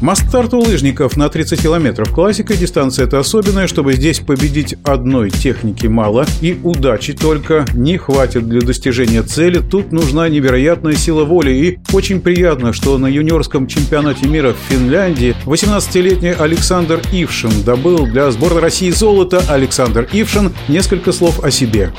Масс-старт у лыжников на 30 километров. Классика, дистанция это особенная, чтобы здесь победить одной техники мало и удачи только не хватит для достижения цели. Тут нужна невероятная сила воли и очень приятно, что на юниорском чемпионате мира в Финляндии 18-летний Александр Ившин добыл для сборной России золото. Александр Ившин несколько слов о себе.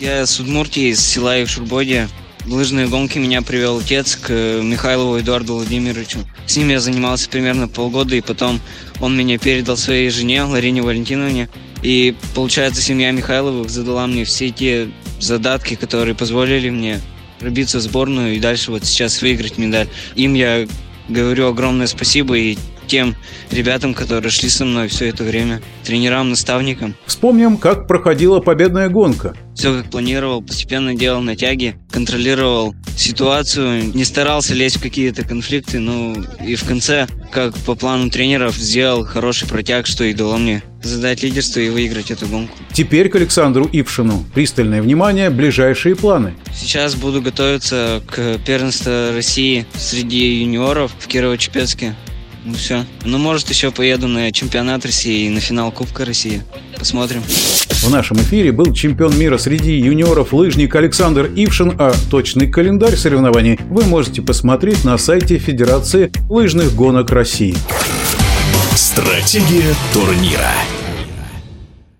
Я с Удмуртии, из села Ившурбодия. В лыжные гонки меня привел отец к Михайлову Эдуарду Владимировичу. С ним я занимался примерно полгода, и потом он меня передал своей жене, Ларине Валентиновне. И, получается, семья Михайловых задала мне все те задатки, которые позволили мне пробиться в сборную и дальше вот сейчас выиграть медаль. Им я говорю огромное спасибо и тем ребятам, которые шли со мной все это время, тренерам, наставникам. Вспомним, как проходила победная гонка. Все как планировал, постепенно делал натяги, контролировал ситуацию, не старался лезть в какие-то конфликты, ну и в конце, как по плану тренеров, сделал хороший протяг, что и дало мне задать лидерство и выиграть эту гонку. Теперь к Александру Ипшину. Пристальное внимание, ближайшие планы. Сейчас буду готовиться к первенству России среди юниоров в Кирово-Чепецке. Ну все. Ну, может, еще поеду на чемпионат России и на финал Кубка России. Посмотрим. В нашем эфире был чемпион мира среди юниоров лыжник Александр Ившин, а точный календарь соревнований вы можете посмотреть на сайте Федерации лыжных гонок России. Стратегия турнира.